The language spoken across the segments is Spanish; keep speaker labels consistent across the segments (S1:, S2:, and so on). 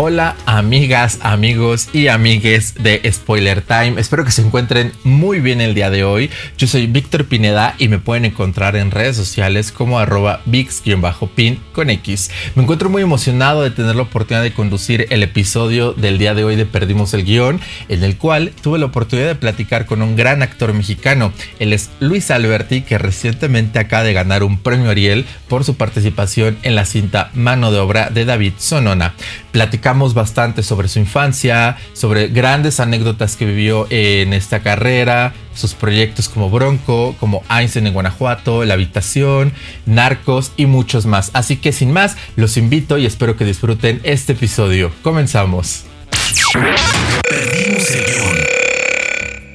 S1: Hola amigas, amigos y amigues de Spoiler Time. Espero que se encuentren muy bien el día de hoy. Yo soy Víctor Pineda y me pueden encontrar en redes sociales como arroba VIX-pin con X. Me encuentro muy emocionado de tener la oportunidad de conducir el episodio del día de hoy de Perdimos el Guión, en el cual tuve la oportunidad de platicar con un gran actor mexicano. Él es Luis Alberti, que recientemente acaba de ganar un premio Ariel por su participación en la cinta Mano de Obra de David Sonona. Platicamos bastante sobre su infancia, sobre grandes anécdotas que vivió en esta carrera, sus proyectos como Bronco, como Einstein en Guanajuato, La Habitación, Narcos y muchos más. Así que sin más, los invito y espero que disfruten este episodio. Comenzamos.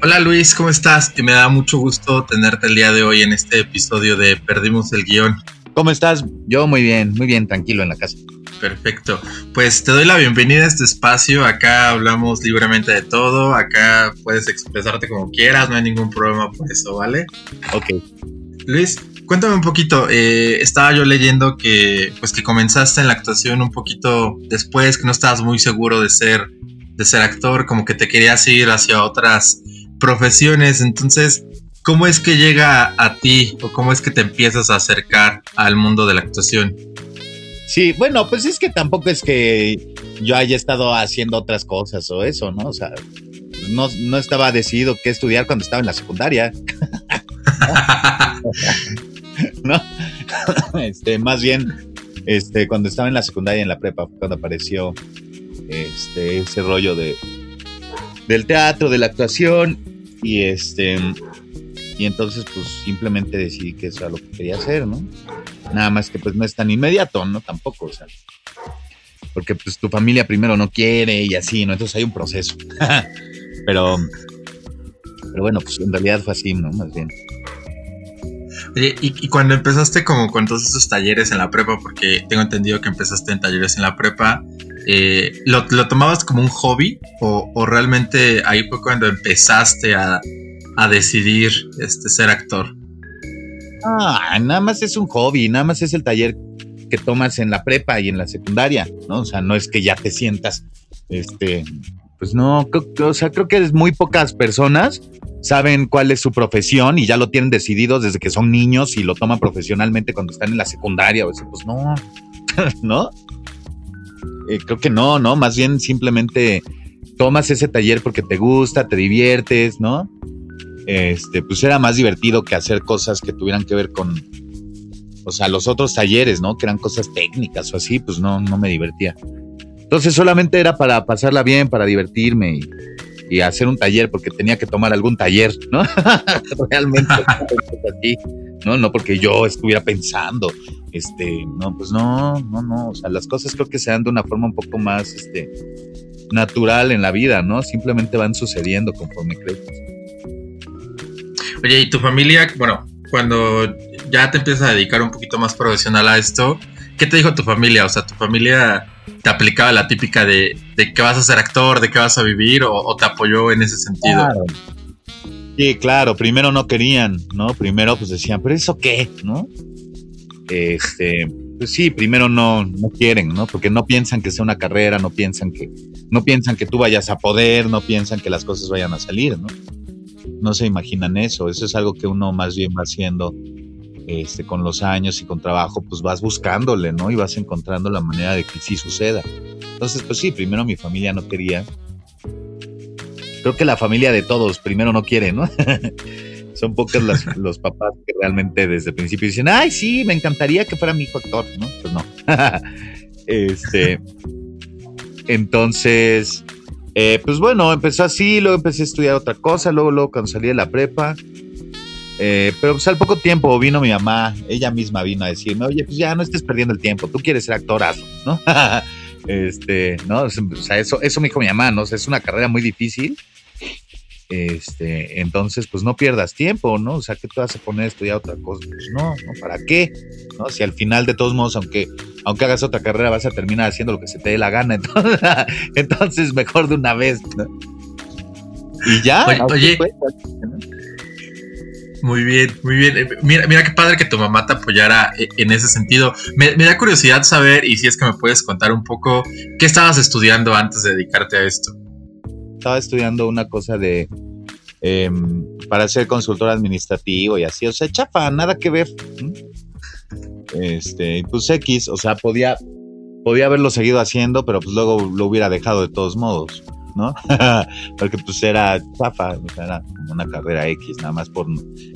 S1: Hola Luis, ¿cómo estás? Que me da mucho gusto tenerte el día de hoy en este episodio de Perdimos el Guión.
S2: ¿Cómo estás? Yo muy bien, muy bien, tranquilo en la casa.
S1: Perfecto. Pues te doy la bienvenida a este espacio. Acá hablamos libremente de todo. Acá puedes expresarte como quieras. No hay ningún problema por eso, ¿vale?
S2: Ok.
S1: Luis, cuéntame un poquito. Eh, estaba yo leyendo que, pues, que comenzaste en la actuación un poquito después, que no estabas muy seguro de ser, de ser actor, como que te querías ir hacia otras profesiones. Entonces, ¿cómo es que llega a ti o cómo es que te empiezas a acercar al mundo de la actuación?
S2: Sí, bueno, pues es que tampoco es que yo haya estado haciendo otras cosas o eso, ¿no? O sea, no, no estaba decidido qué estudiar cuando estaba en la secundaria. ¿No? Este, más bien, este, cuando estaba en la secundaria en la prepa, cuando apareció este, ese rollo de del teatro, de la actuación, y este, y entonces, pues simplemente decidí que eso era lo que quería hacer, ¿no? Nada más que pues no es tan inmediato, ¿no? Tampoco, o sea. Porque pues tu familia primero no quiere y así, ¿no? Entonces hay un proceso. pero, pero bueno, pues en realidad fue así, ¿no? Más bien.
S1: Oye, y, cuando empezaste como con todos esos talleres en la prepa, porque tengo entendido que empezaste en talleres en la prepa, eh, ¿lo, tomabas como un hobby o, o, realmente ahí fue cuando empezaste a, a decidir este, ser actor?
S2: Ah, nada más es un hobby, nada más es el taller que tomas en la prepa y en la secundaria, ¿no? O sea, no es que ya te sientas, este, pues no, o sea, creo que muy pocas personas saben cuál es su profesión y ya lo tienen decidido desde que son niños y lo toman profesionalmente cuando están en la secundaria o eso, pues no, ¿no? Eh, creo que no, ¿no? Más bien simplemente tomas ese taller porque te gusta, te diviertes, ¿no? Este, pues era más divertido que hacer cosas que tuvieran que ver con, o sea, los otros talleres, ¿no? Que eran cosas técnicas o así, pues no, no me divertía. Entonces solamente era para pasarla bien, para divertirme y, hacer un taller, porque tenía que tomar algún taller, ¿no? Realmente, así, ¿no? No porque yo estuviera pensando, este, no, pues no, no, no, o sea, las cosas creo que se dan de una forma un poco más, este, natural en la vida, ¿no? Simplemente van sucediendo conforme creces.
S1: Oye, ¿y tu familia, bueno, cuando ya te empiezas a dedicar un poquito más profesional a esto, ¿qué te dijo tu familia? O sea, ¿tu familia te aplicaba la típica de, de que vas a ser actor, de que vas a vivir, o, te apoyó en ese sentido?
S2: Sí, claro, primero no querían, ¿no? Primero pues decían, pero eso qué, ¿no? Este, pues sí, primero no, no quieren, ¿no? Porque no piensan que sea una carrera, no piensan que, no piensan que tú vayas a poder, no piensan que las cosas vayan a salir, ¿no? No se imaginan eso. Eso es algo que uno más bien va haciendo este, con los años y con trabajo, pues vas buscándole, ¿no? Y vas encontrando la manera de que sí suceda. Entonces, pues sí, primero mi familia no quería. Creo que la familia de todos primero no quiere, ¿no? Son pocos los papás que realmente desde el principio dicen, ay, sí, me encantaría que fuera mi hijo actor, ¿no? Pues no. este. Entonces, eh, pues bueno, empezó así, luego empecé a estudiar otra cosa, luego, luego cuando salí de la prepa. Eh, pero pues al poco tiempo vino mi mamá, ella misma vino a decirme, oye, pues ya no estés perdiendo el tiempo, tú quieres ser actor, ¿no? este, ¿no? O sea, eso, eso me dijo mi mamá, ¿no? O sea, es una carrera muy difícil. Este, entonces, pues no pierdas tiempo, ¿no? O sea, ¿qué te vas a poner a estudiar otra cosa? Pues no, ¿no? ¿Para qué? ¿No? Si al final, de todos modos, aunque, aunque hagas otra carrera, vas a terminar haciendo lo que se te dé la gana. Entonces, entonces mejor de una vez, ¿no? Y ya.
S1: Oye, Muy bien, muy bien. Eh, mira, mira qué padre que tu mamá te apoyara eh, en ese sentido. Me, me, da curiosidad saber, y si es que me puedes contar un poco, ¿qué estabas estudiando antes de dedicarte a esto?
S2: Estaba estudiando una cosa de em, para ser consultor administrativo y así, o sea, chapa, nada que ver. Este, pues X, o sea, podía, podía haberlo seguido haciendo, pero pues luego lo hubiera dejado de todos modos, ¿no? Porque pues era sea, era como una carrera X, nada más por,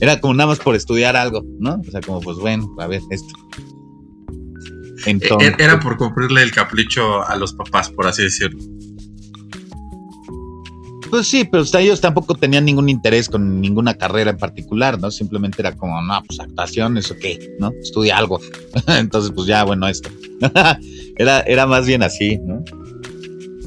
S2: era como nada más por estudiar algo, ¿no? O sea, como pues bueno, a ver, esto.
S1: E-, Entonces, era por cumplirle el capricho a los papás, por así decirlo.
S2: Pues sí, pero ellos tampoco tenían ningún interés con ninguna carrera en particular, ¿no? Simplemente era como, no, pues actuación, eso qué, ¿no? Estudia algo. Entonces, pues ya, bueno, esto. era, era más bien así, ¿no?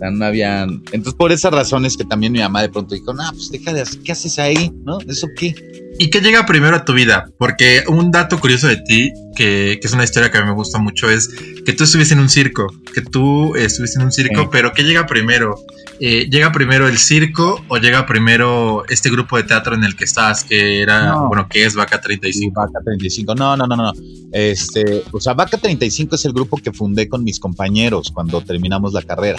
S2: Sea, no habían. Entonces, por esas razones que también mi mamá de pronto dijo, no, pues deja de hacer, ¿qué haces ahí? ¿No? ¿Eso qué?
S1: ¿Y qué llega primero a tu vida? Porque un dato curioso de ti, que, que es una historia que a mí me gusta mucho, es que tú estuviste en un circo, que tú estuviste en un circo, pero ¿qué llega primero? Eh, ¿llega primero el circo o llega primero este grupo de teatro en el que estás, que era, bueno, que es Vaca 35?
S2: Vaca 35, no, no, no, no. Este, o sea, Vaca 35 es el grupo que fundé con mis compañeros cuando terminamos la carrera.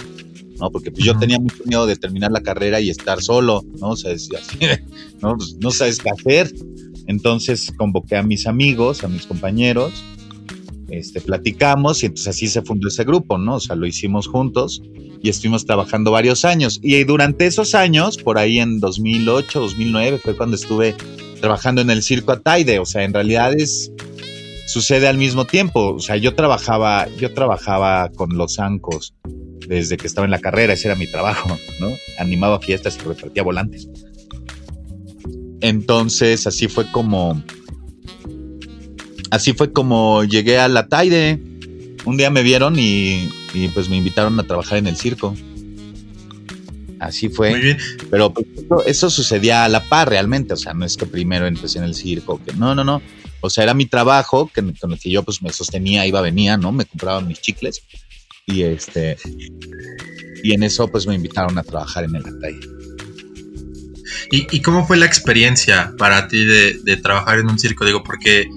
S2: ¿No? Porque pues yo tenía mucho miedo de terminar la carrera y estar solo, ¿no? O sea, así, ¿no? Pues, no sabes qué hacer. Entonces convoqué a mis amigos, a mis compañeros, este, platicamos y entonces así se fundó ese grupo, ¿no? O sea, lo hicimos juntos y estuvimos trabajando varios años. Y durante esos años, por ahí en 2008, 2009, fue cuando estuve trabajando en el circo Ataide. O sea, en realidad es, sucede al mismo tiempo. O sea, yo trabajaba, yo trabajaba con los ancos desde que estaba en la carrera, ese era mi trabajo, ¿no? Animaba fiestas y repartía volantes. Entonces, así fue como, así fue como llegué a la Taide. Un día me vieron y y pues me invitaron a trabajar en el circo. Así fue. Muy bien. Pero pues, eso, sucedía a la par realmente, o sea, no es que primero empecé en el circo, que no, no, no. O sea, era mi trabajo que, con el que yo pues me sostenía, iba, venía, ¿no? Me compraban mis chicles y este y en eso pues me invitaron a trabajar en el Atay.
S1: ¿Y, ¿Y, cómo fue la experiencia para ti de, de trabajar en un circo? Digo, porque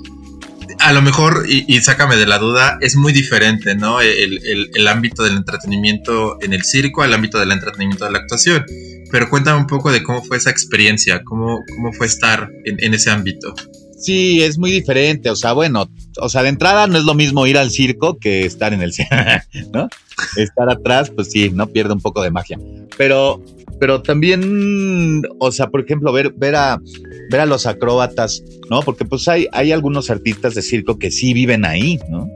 S1: a lo mejor, y, sácame de la duda, es muy diferente, ¿no? El, ámbito del entretenimiento en el circo al ámbito del entretenimiento de la actuación. Pero cuéntame un poco de cómo fue esa experiencia, cómo, cómo fue estar en, ese ámbito.
S2: Sí, es muy diferente. O sea, bueno, o sea, de entrada no es lo mismo ir al circo que estar en el circo, ¿no? Estar atrás, pues sí, no pierde un poco de magia. Pero, pero también, o sea, por ejemplo, ver, ver a ver a los acróbatas, ¿no? Porque pues hay, hay algunos artistas de circo que sí viven ahí, ¿no?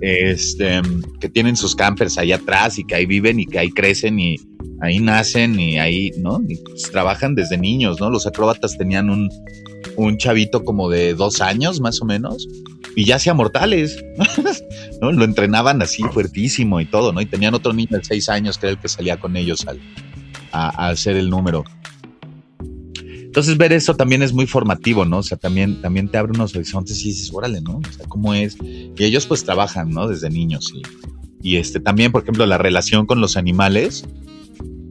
S2: Este, que tienen sus campers ahí atrás y que ahí viven y que ahí crecen y ahí nacen y ahí, ¿no? Y pues, trabajan desde niños, ¿no? Los acróbatas tenían un, un chavito como de dos años más o menos y ya hacía mortales, ¿no? Lo entrenaban así fuertísimo y todo, ¿no? Y tenían otro niño de seis años que que salía con ellos al, a hacer el número. Entonces ver eso también es muy formativo, ¿no? O sea, también, también te abre unos horizontes y dices, órale, ¿no? O sea, ¿cómo es? Y ellos pues trabajan, ¿no? Desde niños y, y este, también, por ejemplo, la relación con los animales,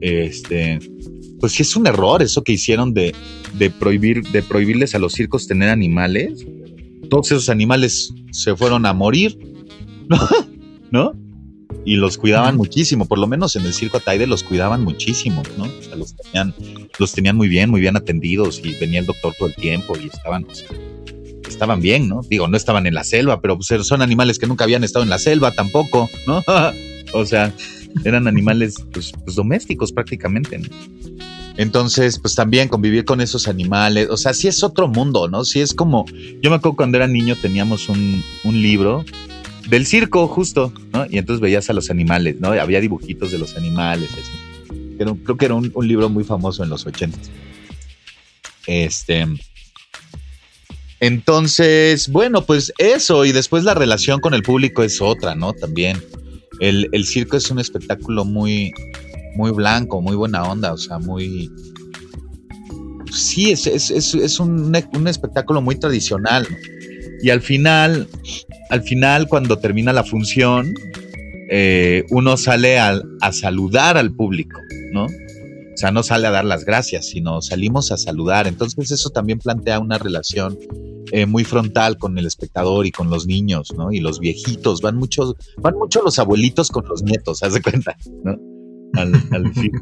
S2: este, pues sí es un error eso que hicieron de, de prohibir, de prohibirles a los circos tener animales. Todos esos animales se fueron a morir, ¿no? ¿No? y los cuidaban muchísimo, por lo menos en el circo Ataide los cuidaban muchísimo, ¿no? O sea, los tenían, los tenían muy bien, muy bien atendidos y venía el doctor todo el tiempo y estaban, estaban bien, ¿no? Digo, no estaban en la selva, pero pues, son animales que nunca habían estado en la selva tampoco, ¿no? o sea, eran animales pues, pues domésticos prácticamente. Entonces, pues también convivir con esos animales, o sea, sí es otro mundo, ¿no? Sí es como, yo me acuerdo cuando era niño teníamos un, un libro del circo, justo, ¿no? Y entonces veías a los animales, ¿no? Había dibujitos de los animales, así. creo que era un, libro muy famoso en los 80. Este. Entonces, bueno, pues eso, y después la relación con el público es otra, ¿no? También. El, circo es un espectáculo muy, muy blanco, muy buena onda, o sea, muy... Sí, es, es, es, es un, un, espectáculo muy tradicional. Y al final, al final, cuando termina la función, eh, uno sale a, a, saludar al público, ¿no? O sea, no sale a dar las gracias, sino salimos a saludar. Entonces eso también plantea una relación eh, muy frontal con el espectador y con los niños, ¿no? Y los viejitos, van muchos, van mucho los abuelitos con los nietos, haz de cuenta, ¿no? Al, al fin.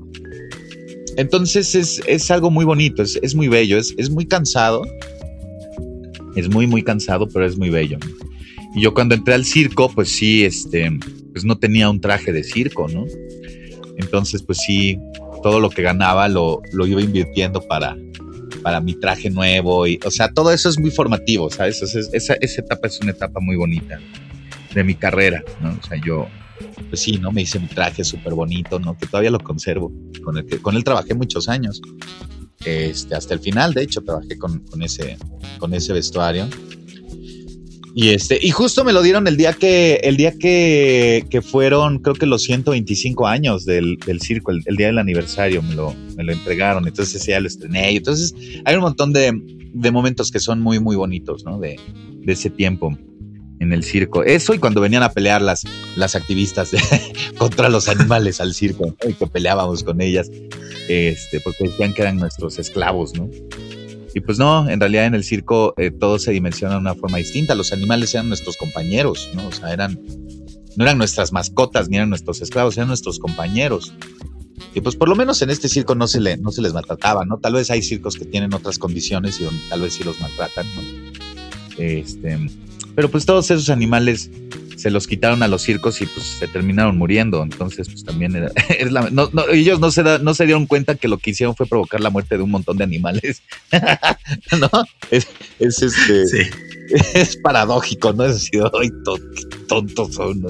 S2: Entonces es, es, algo muy bonito, es, es muy bello, es, es, muy cansado, es muy, muy cansado, pero es muy bello. Y yo cuando entré al circo, pues sí, este, pues no tenía un traje de circo, ¿no? Entonces, pues sí, todo lo que ganaba lo, lo iba invirtiendo para, para mi traje nuevo. Y, o sea, todo eso es muy formativo, ¿sabes? esa, esa etapa es una etapa muy bonita de mi carrera, ¿no? O sea, yo, pues sí, ¿no? Me hice un traje súper bonito, ¿no? Que todavía lo conservo, con el que con él trabajé muchos años. Este, hasta el final, de hecho, trabajé con, con ese, con ese vestuario. Y este, y justo me lo dieron el día que, el día que, que fueron, creo que los 125 años del, del circo, el, día del aniversario, me lo, me lo entregaron. Entonces ya lo estrené. Y entonces hay un montón de, de momentos que son muy, muy bonitos, ¿no? De, de, ese tiempo en el circo. Eso y cuando venían a pelear las, las activistas contra los animales al circo, ¿no? y que peleábamos con ellas, este, porque decían que eran nuestros esclavos, ¿no? Y pues no, en realidad en el circo eh, todo se dimensiona de una forma distinta. Los animales eran nuestros compañeros, ¿no? O sea, eran, no eran nuestras mascotas ni eran nuestros esclavos, eran nuestros compañeros. Y pues por lo menos en este circo no se, le, no se les maltrataba, ¿no? Tal vez hay circos que tienen otras condiciones y donde tal vez sí los maltratan, ¿no? Este, pero pues todos esos animales se los quitaron a los circos y pues se terminaron muriendo. Entonces, pues también era, es la, no, no, ellos no se, da, no se dieron cuenta que lo que hicieron fue provocar la muerte de un montón de animales. ¿No? Es, es este. Sí. Es paradójico, ¿no? Es decir, ay, tontos son,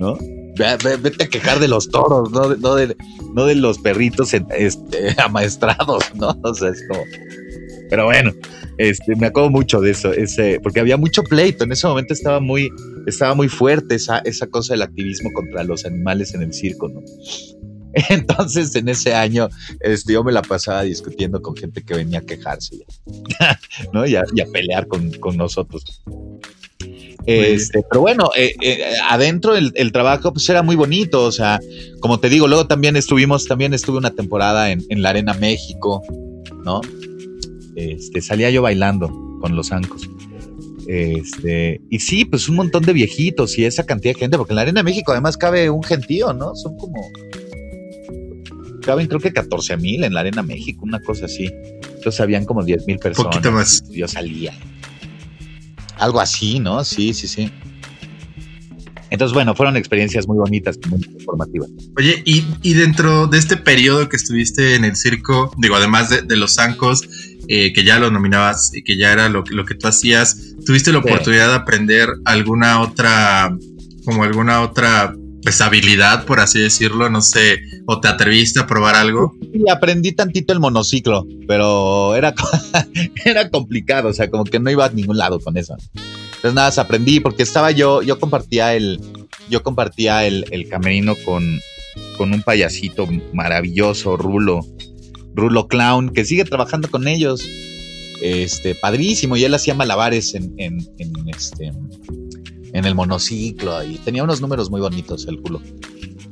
S2: ¿no? Vete a quejar de los toros, no, no, de, no de los perritos este, amaestrados, ¿no? O sea, es como. Pero bueno, este, me acuerdo mucho de eso, ese, porque había mucho pleito. En ese momento estaba muy, estaba muy fuerte esa, esa cosa del activismo contra los animales en el circo, ¿no? Entonces, en ese año, este, yo me la pasaba discutiendo con gente que venía a quejarse, ya, ¿no? Y a, y a pelear con, con nosotros. Este, pero bueno, eh, eh, adentro el, el, trabajo pues era muy bonito, o sea, como te digo, luego también estuvimos, también estuve una temporada en, en la Arena México, ¿no? Este, salía yo bailando con los ancos. Este, y sí, pues un montón de viejitos y esa cantidad de gente, porque en la Arena de México además cabe un gentío, ¿no? Son como. Caben creo que 14 mil en la Arena México, una cosa así. Entonces habían como 10 mil personas.
S3: Poquito más.
S2: Yo salía. Algo así, ¿no? Sí, sí, sí. Entonces, bueno, fueron experiencias muy bonitas, muy informativas.
S3: Oye, y, y, dentro de este periodo que estuviste en el circo, digo, además de, de los zancos, eh, que ya lo nominabas y que ya era lo, lo que tú hacías, ¿tuviste la sí. oportunidad de aprender alguna otra, como alguna otra pues habilidad, por así decirlo, no sé, o te atreviste a probar algo?
S2: Sí, aprendí tantito el monociclo, pero era, era complicado, o sea, como que no iba a ningún lado con eso. Entonces nada, aprendí porque estaba yo, yo compartía el, yo compartía el, el camerino con, con un payasito maravilloso, Rulo, Rulo Clown, que sigue trabajando con ellos. Este, padrísimo, y él hacía malabares en, en, en este en el monociclo y tenía unos números muy bonitos el culo.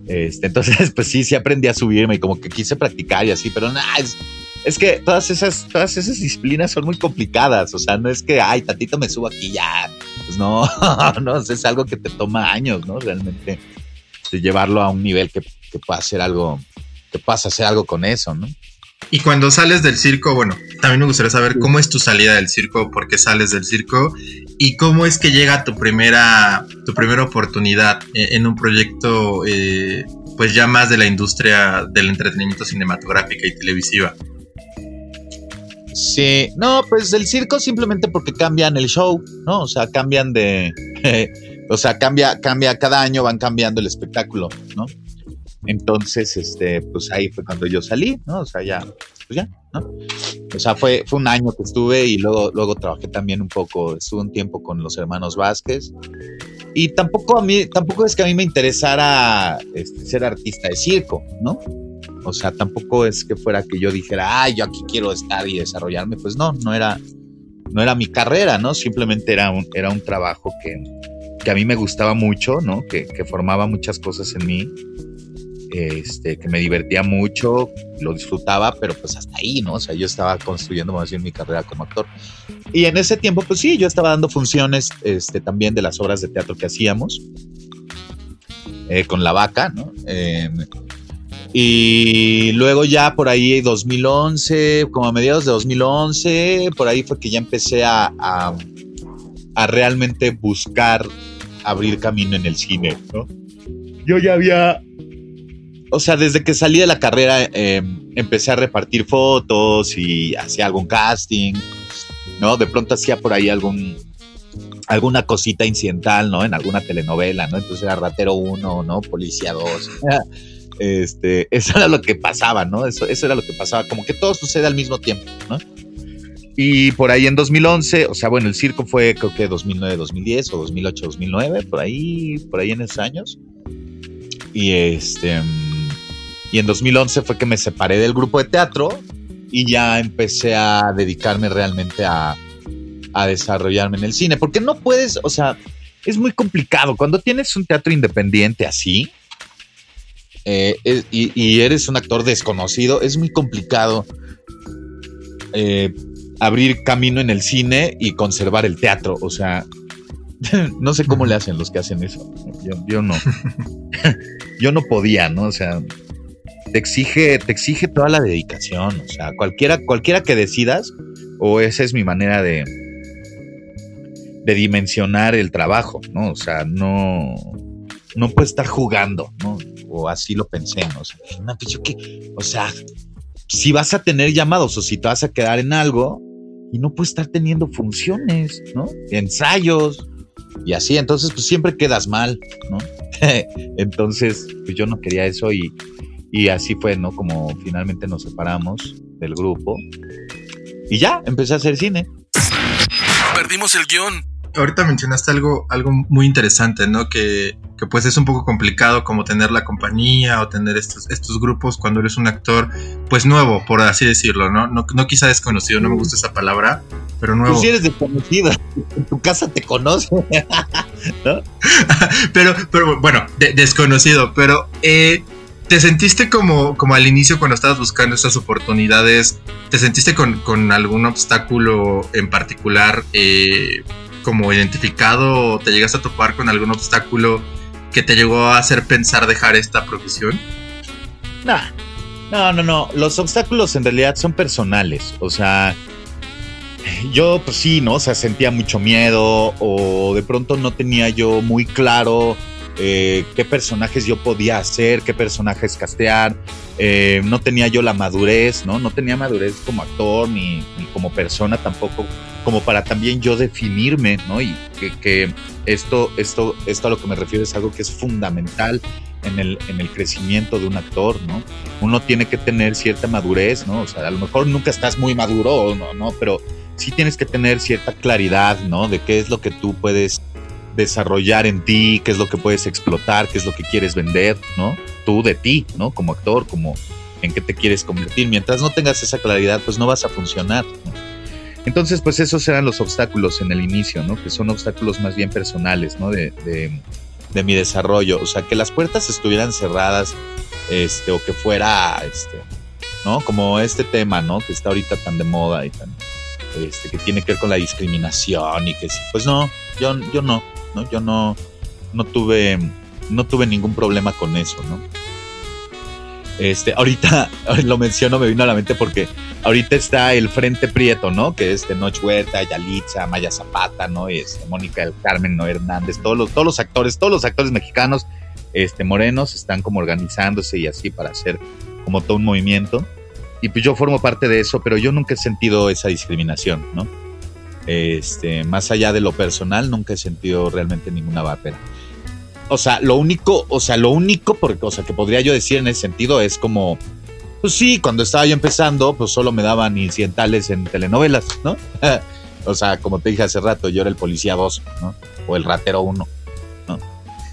S2: Este, entonces, pues sí, sí aprendí a subirme y como que quise practicar y así, pero nada, es, es, que todas esas, todas esas disciplinas son muy complicadas. O sea, no es que, ay, tantito me subo aquí ya. Pues no, no, es algo que te toma años, ¿no? Realmente, de llevarlo a un nivel que, que pueda hacer algo, que puedas hacer algo con eso, ¿no?
S3: Y cuando sales del circo, bueno, también me gustaría saber cómo es tu salida del circo, por qué sales del circo y cómo es que llega tu primera, tu primera oportunidad en un proyecto, eh, pues ya más de la industria del entretenimiento cinematográfica y televisiva.
S2: Sí, no, pues el circo simplemente porque cambian el show, ¿no? O sea, cambian de, o sea, cambia, cambia cada año, van cambiando el espectáculo, ¿no? Entonces, este, pues ahí fue cuando yo salí, ¿no? O sea, ya, pues ya, ¿no? O sea, fue, fue un año que estuve y luego, luego trabajé también un poco, estuve un tiempo con los hermanos Vázquez, y tampoco a mí, tampoco es que a mí me interesara este, ser artista de circo, ¿no? O sea, tampoco es que fuera que yo dijera, ay, yo aquí quiero estar y desarrollarme. Pues no, no era, no era mi carrera, ¿no? Simplemente era un, era un trabajo que, que a mí me gustaba mucho, ¿no? Que, que formaba muchas cosas en mí este, que me divertía mucho, lo disfrutaba, pero pues hasta ahí, ¿no? O sea, yo estaba construyendo más bien mi carrera como actor. Y en ese tiempo, pues sí, yo estaba dando funciones este, también de las obras de teatro que hacíamos eh, con la vaca, ¿no? Em, y luego ya por ahí 2011, como a mediados de 2011, por ahí fue que ya empecé a, a, a realmente buscar abrir camino en el cine, ¿no? Yo ya había o sea, desde que salí de la carrera eh, empecé a repartir fotos y hacía algún casting, ¿no? De pronto hacía por ahí algún alguna cosita incidental, ¿no? En alguna telenovela, ¿no? Entonces era Ratero 1, ¿no? Policía 2. Este, eso era lo que pasaba, ¿no? Eso, eso era lo que pasaba, como que todo sucede al mismo tiempo, ¿no? Y por ahí en 2011, o sea, bueno, el circo fue creo que 2009, 2010 o 2008, 2009, por ahí, por ahí en esos años. Y este y en 2011 fue que me separé del grupo de teatro y ya empecé a dedicarme realmente a, a desarrollarme en el cine. Porque no puedes, o sea, es muy complicado. Cuando tienes un teatro independiente así eh, y, eres un actor desconocido, es muy complicado eh, abrir camino en el cine y conservar el teatro. O sea, no sé cómo le hacen los que hacen eso. Yo, yo no. yo no podía, ¿no? O sea, te exige, te exige toda la dedicación. O sea, cualquiera, cualquiera que decidas, o esa es mi manera de, de dimensionar el trabajo, ¿no? O sea, no, no estar jugando, ¿no? O así lo pensé, ¿no? O sea, pues o sea, si vas a tener llamados o si te vas a quedar en algo y no puedes estar teniendo funciones, ¿no? Ensayos y así, entonces pues siempre quedas mal, ¿no? entonces, pues yo no quería eso y, y así fue, ¿no? Como finalmente nos separamos del grupo. Y ya, empecé a hacer cine.
S4: Perdimos el guion.
S1: Ahorita mencionaste algo, algo muy interesante, ¿no? Que, que, pues es un poco complicado como tener la compañía o tener estos, estos grupos cuando eres un actor, pues nuevo, por así decirlo, ¿no? No, no quizá desconocido, no me gusta esa palabra, pero nuevo.
S2: Tú sí eres desconocido, en tu casa te conoce, ¿no?
S1: pero, pero bueno, desconocido, pero eh, ¿Te sentiste como, como al inicio cuando estabas buscando estas oportunidades? ¿Te sentiste con, algún obstáculo en particular eh, como identificado o te llegaste a topar con algún obstáculo que te llegó a hacer pensar dejar esta profesión?
S2: No, no, no, no. Los obstáculos en realidad son personales. O sea, yo pues sí, ¿no? O sea, sentía mucho miedo o de pronto no tenía yo muy claro eh, qué personajes yo podía hacer, qué personajes castear. Eh, no tenía yo la madurez, ¿no? No tenía madurez como actor ni, como persona tampoco, como para también yo definirme, ¿no? Y que, esto, esto, esto a lo que me refiero es algo que es fundamental en el, en el crecimiento de un actor, ¿no? Uno tiene que tener cierta madurez, ¿no? O sea, a lo mejor nunca estás muy maduro, ¿no? ¿no? Pero sí tienes que tener cierta claridad, ¿no? De qué es lo que tú puedes desarrollar en ti, qué es lo que puedes explotar, qué es lo que quieres vender, ¿no? Tú de ti, ¿no? Como actor, como en qué te quieres convertir. Mientras no tengas esa claridad, pues no vas a funcionar. Entonces, pues esos eran los obstáculos en el inicio, ¿no? Que son obstáculos más bien personales, ¿no? De, de, mi desarrollo. O sea, que las puertas estuvieran cerradas, este, o que fuera, este, ¿no? Como este tema, ¿no? Que está ahorita tan de moda y tan, este, que tiene que ver con la discriminación y que sí. Pues no, yo, yo no. Yo no, no tuve, no tuve ningún problema con eso, ¿no? Este, ahorita lo menciono, me vino a la mente porque ahorita está el Frente Prieto, ¿no? Que es de Noche Huerta, Yalitza, Maya Zapata, ¿no? Este, Mónica del Carmen, no Hernández, todos los, todos los actores, todos los actores mexicanos, este, morenos, están como organizándose y así para hacer como todo un movimiento. Y pues yo formo parte de eso, pero yo nunca he sentido esa discriminación, ¿no? Este, más allá de lo personal, nunca he sentido realmente ninguna barrera. O sea, lo único, o sea, lo único, porque, o sea, que podría yo decir en ese sentido es como, pues sí, cuando estaba yo empezando, pues solo me daban incidentales en telenovelas, ¿no? o sea, como te dije hace rato, yo era el policía 2, ¿no? O el ratero 1, ¿no?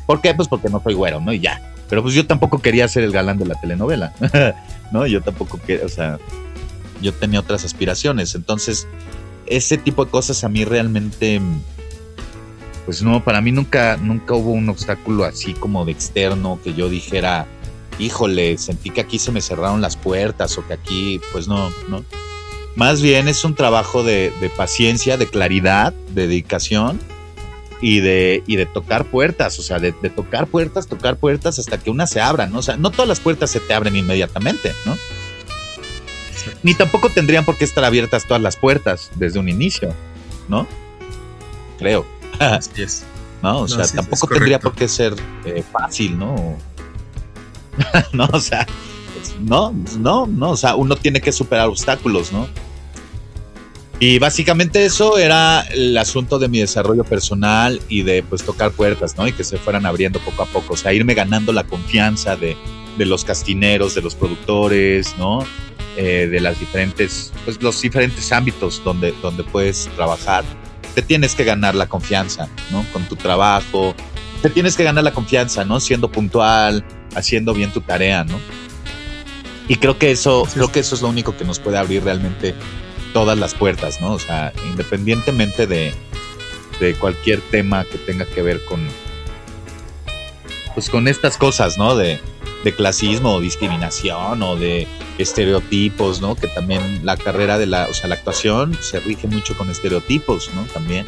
S2: ¿Por qué? Pues porque no soy güero, ¿no? Y ya. Pero pues yo tampoco quería ser el galán de la telenovela, ¿no? Yo tampoco quería, o sea, yo tenía otras aspiraciones. Entonces, ese tipo de cosas a mí realmente, pues no, para mí nunca, nunca hubo un obstáculo así como de externo que yo dijera, híjole, sentí que aquí se me cerraron las puertas o que aquí, pues no, no. Más bien es un trabajo de, paciencia, de claridad, de dedicación y de, y de tocar puertas, o sea, de, tocar puertas, tocar puertas hasta que una se abra, ¿no? O sea, no todas las puertas se te abren inmediatamente, ¿no? Ni tampoco tendrían por qué estar abiertas todas las puertas desde un inicio, ¿no? Creo.
S1: Así es.
S2: ¿No? O sea, tampoco tendría por qué ser eh, fácil, ¿no? no, o sea, no, no, no, o sea, uno tiene que superar obstáculos, ¿no? Y básicamente eso era el asunto de mi desarrollo personal y de pues tocar puertas, ¿no? Y que se fueran abriendo poco a poco, o sea, irme ganando la confianza de, de los castineros, de los productores, ¿no? Eh, de las diferentes, pues los diferentes ámbitos donde, donde puedes trabajar. Te tienes que ganar la confianza, ¿no? Con tu trabajo, te tienes que ganar la confianza, ¿no? Siendo puntual, haciendo bien tu tarea, ¿no? Y creo que eso, creo que eso es lo único que nos puede abrir realmente todas las puertas, ¿no? O sea, independientemente de, de cualquier tema que tenga que ver con, pues con estas cosas, ¿no? De, de clasismo o discriminación o de estereotipos, ¿no? Que también la carrera de la, o sea, la actuación se rige mucho con estereotipos, ¿no? También.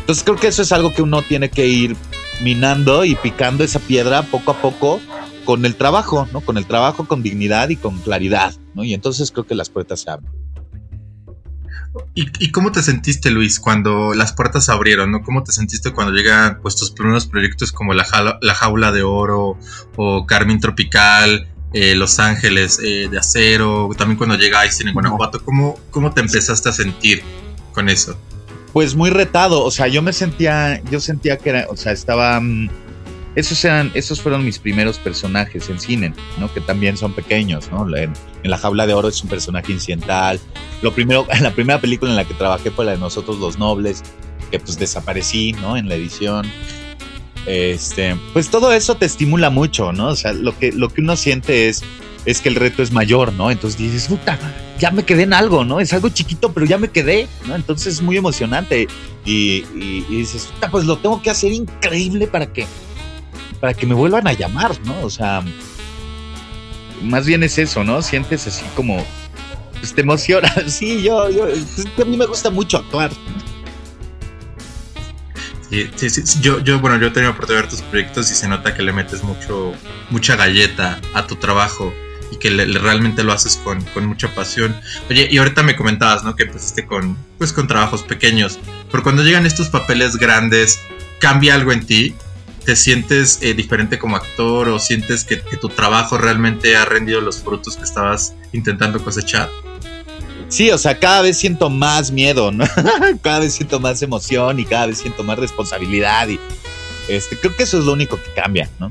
S2: Entonces creo que eso es algo que uno tiene que ir minando y picando esa piedra poco a poco con el trabajo, ¿no? Con el trabajo, con dignidad y con claridad, ¿no? Y entonces creo que las puertas se abren.
S1: ¿Y, cómo te sentiste, Luis, cuando las puertas se abrieron, ¿no? ¿Cómo te sentiste cuando llegan pues tus primeros proyectos como La, Jaula, de Oro o Carmen Tropical, eh, Los Ángeles eh, de Acero, también cuando llega Einstein en Guanajuato? ¿Cómo, ¿Cómo te empezaste a sentir con eso?
S2: Pues muy retado, o sea, yo me sentía, yo sentía que era, o sea, estaba... Mm, esos eran, esos fueron mis primeros personajes en cine, ¿no? Que también son pequeños, ¿no? En, La Jaula de Oro es un personaje incidental. Lo primero, la primera película en la que trabajé fue la de Nosotros los Nobles, que pues desaparecí, ¿no? En la edición. Este, pues todo eso te estimula mucho, ¿no? O sea, lo que, lo que uno siente es, es que el reto es mayor, ¿no? Entonces dices, puta, ya me quedé en algo, ¿no? Es algo chiquito, pero ya me quedé, ¿no? Entonces es muy emocionante. Y, dices, puta, pues lo tengo que hacer increíble para que para que me vuelvan a llamar, ¿no? O sea, más bien es eso, ¿no? Sientes así como, pues te emociona. Sí, yo, yo, pues, a mí me gusta mucho actuar.
S1: Sí, sí, sí, Yo, yo, bueno, yo he tenido oportunidad ver tus proyectos y se nota que le metes mucho, mucha galleta a tu trabajo y que realmente lo haces con, con, mucha pasión. Oye, y ahorita me comentabas, ¿no? Que empezaste con, pues, con trabajos pequeños. Pero cuando llegan estos papeles grandes, ¿cambia algo en ti? te sientes eh, diferente como actor o sientes que, tu trabajo realmente ha rendido los frutos que estabas intentando cosechar?
S2: Sí, o sea, cada vez siento más miedo, ¿no? cada vez siento más emoción y cada vez siento más responsabilidad y este, creo que eso es lo único que cambia, ¿no?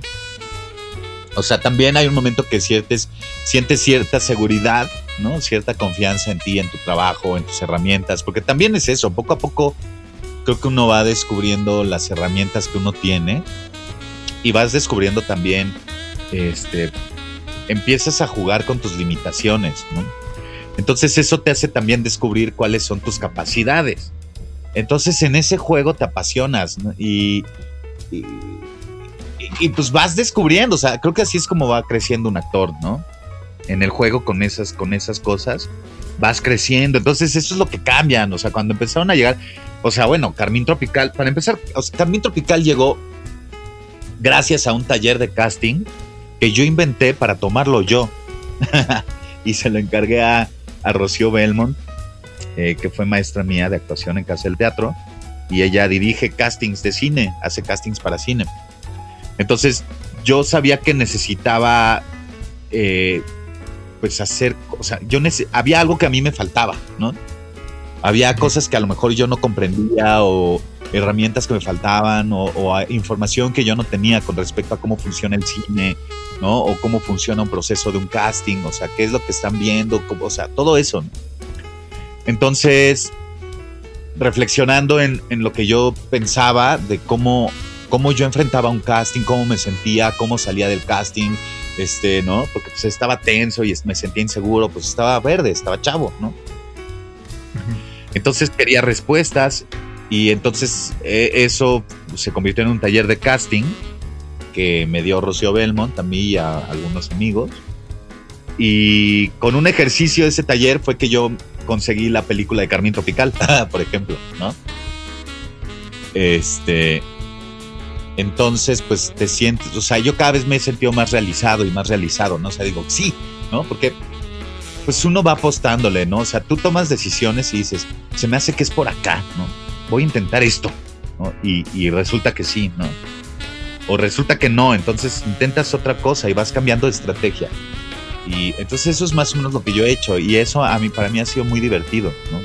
S2: O sea, también hay un momento que sientes, sientes cierta seguridad, ¿no? Cierta confianza en ti, en tu trabajo, en tus herramientas, porque también es eso, poco a poco creo que uno va descubriendo las herramientas que uno tiene y vas descubriendo también, este, empiezas a jugar con tus limitaciones, ¿no? Entonces eso te hace también descubrir cuáles son tus capacidades. Entonces en ese juego te apasionas y, y, y, pues vas descubriendo, o sea, creo que así es como va creciendo un actor, ¿no? En el juego con esas, con esas cosas, vas creciendo. Entonces eso es lo que cambian, o sea, cuando empezaron a llegar, o sea, bueno, Carmín Tropical, para empezar, Carmín Tropical llegó gracias a un taller de casting que yo inventé para tomarlo yo. y se lo encargué a, Rocío Belmont, eh, que fue maestra mía de actuación en Casa del Teatro. Y ella dirige castings de cine, hace castings para cine. Entonces, yo sabía que necesitaba, eh, pues, hacer, o sea, yo había algo que a mí me faltaba, ¿no? Había cosas que a lo mejor yo no comprendía o herramientas que me faltaban o, información que yo no tenía con respecto a cómo funciona el cine, ¿no? O cómo funciona un proceso de un casting, o sea, qué es lo que están viendo, o sea, todo eso. Entonces, reflexionando en, lo que yo pensaba de cómo, cómo yo enfrentaba un casting, cómo me sentía, cómo salía del casting, este, ¿no? Porque pues estaba tenso y me sentía inseguro, pues estaba verde, estaba chavo, ¿no? Entonces quería respuestas y entonces eh, eso se convirtió en un taller de casting que me dio Rocío Belmont a mí y a algunos amigos. Y con un ejercicio de ese taller fue que yo conseguí la película de Carmín Tropical, por ejemplo, ¿no? Este, entonces, pues te sientes, o sea, yo cada vez me he sentido más realizado y más realizado, ¿no? O sea, digo, sí, ¿no? Porque pues uno va apostándole, ¿no? O sea, tú tomas decisiones y dices, se me hace que es por acá, ¿no? Voy a intentar esto, ¿no? Y, y resulta que sí, ¿no? O resulta que no, entonces intentas otra cosa y vas cambiando de estrategia. Y entonces eso es más o menos lo que yo he hecho y eso a mí, para mí ha sido muy divertido, ¿no?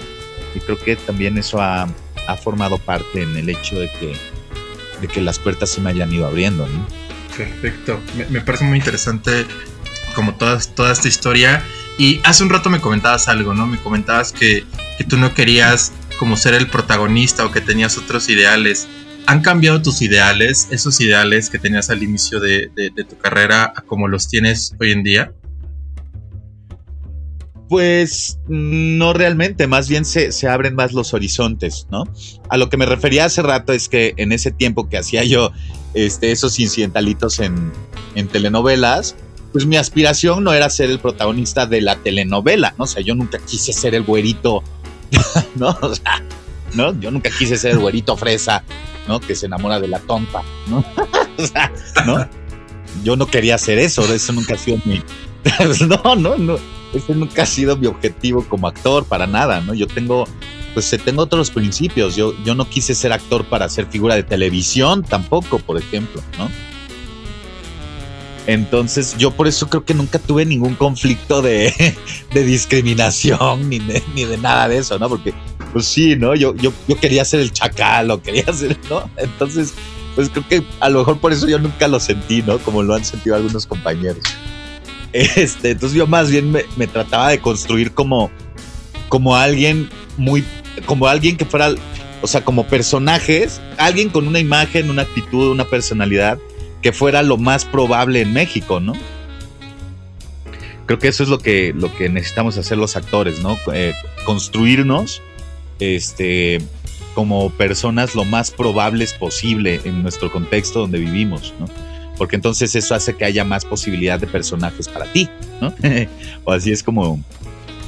S2: Y creo que también eso ha, ha formado parte en el hecho de que de que las puertas se me hayan ido abriendo. ¿no?
S1: Perfecto, me, parece muy interesante como toda, toda esta historia. Y hace un rato me comentabas algo, ¿no? Me comentabas que, que tú no querías como ser el protagonista o que tenías otros ideales. ¿Han cambiado tus ideales, esos ideales que tenías al inicio de, tu carrera, a como los tienes hoy en día?
S2: Pues no realmente, más bien se, se, abren más los horizontes, ¿no? A lo que me refería hace rato es que en ese tiempo que hacía yo este, esos incidentalitos en, en telenovelas, pues mi aspiración no era ser el protagonista de la telenovela, ¿no? O sea, yo nunca quise ser el güerito, ¿no? O sea, ¿no? Yo nunca quise ser güerito fresa, ¿no? Que se enamora de la tonta, ¿no? Yo no quería hacer eso, eso nunca ha sido mi... no, no, no ese nunca ha sido mi objetivo como actor, para nada, ¿no? Yo tengo, pues tengo otros principios. Yo, yo no quise ser actor para ser figura de televisión tampoco, por ejemplo, ¿no? Entonces, yo por eso creo que nunca tuve ningún conflicto de, de discriminación ni de, nada de eso, ¿no? Porque, pues sí, ¿no? Yo, yo, yo quería ser el chacal o quería ser, ¿no? Entonces, pues creo que a lo mejor por eso yo nunca lo sentí, ¿no? Como lo han sentido algunos compañeros. Este, entonces yo más bien me, trataba de construir como, como alguien muy, como alguien que fuera, o sea, como personajes, alguien con una imagen, una actitud, una personalidad que fuera lo más probable en México, ¿no? Creo que eso es lo que, lo que necesitamos hacer los actores, ¿no? Eh, construirnos este, como personas lo más probables posible en nuestro contexto donde vivimos, ¿no? porque entonces eso hace que haya más posibilidad de personajes para ti, ¿no? o así es como,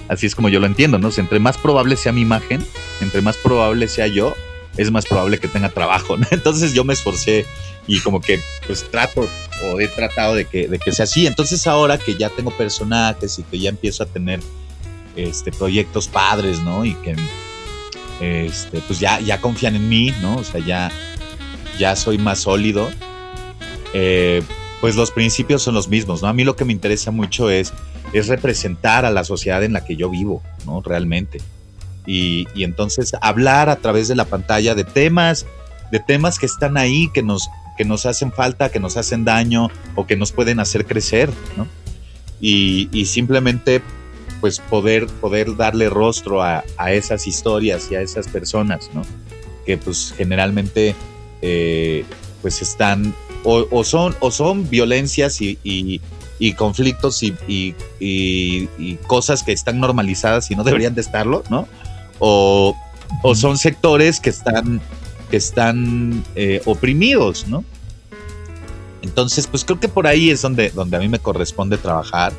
S2: así es como yo lo entiendo, ¿no? entre más probable sea mi imagen, entre más probable sea yo, es más probable que tenga trabajo, ¿no? Entonces yo me esforcé y como que pues trato o he tratado de que, de que sea así. Entonces ahora que ya tengo personajes y que ya empiezo a tener este, proyectos padres, ¿no? Y que este, pues ya, ya confían en mí, ¿no? O sea, ya, ya soy más sólido eh, pues los principios son los mismos, ¿no? A mí lo que me interesa mucho es, es representar a la sociedad en la que yo vivo, ¿no? Realmente. Y, y, entonces hablar a través de la pantalla de temas, de temas que están ahí, que nos, que nos hacen falta, que nos hacen daño o que nos pueden hacer crecer, ¿no? Y, y simplemente pues poder, poder darle rostro a, a, esas historias y a esas personas, ¿no? Que pues generalmente eh, pues están o, son, o son violencias y, y, conflictos y, cosas que están normalizadas y no deberían de estarlo, ¿no? O, o son sectores que están, que están eh, oprimidos, ¿no? Entonces, pues creo que por ahí es donde, donde a mí me corresponde trabajar.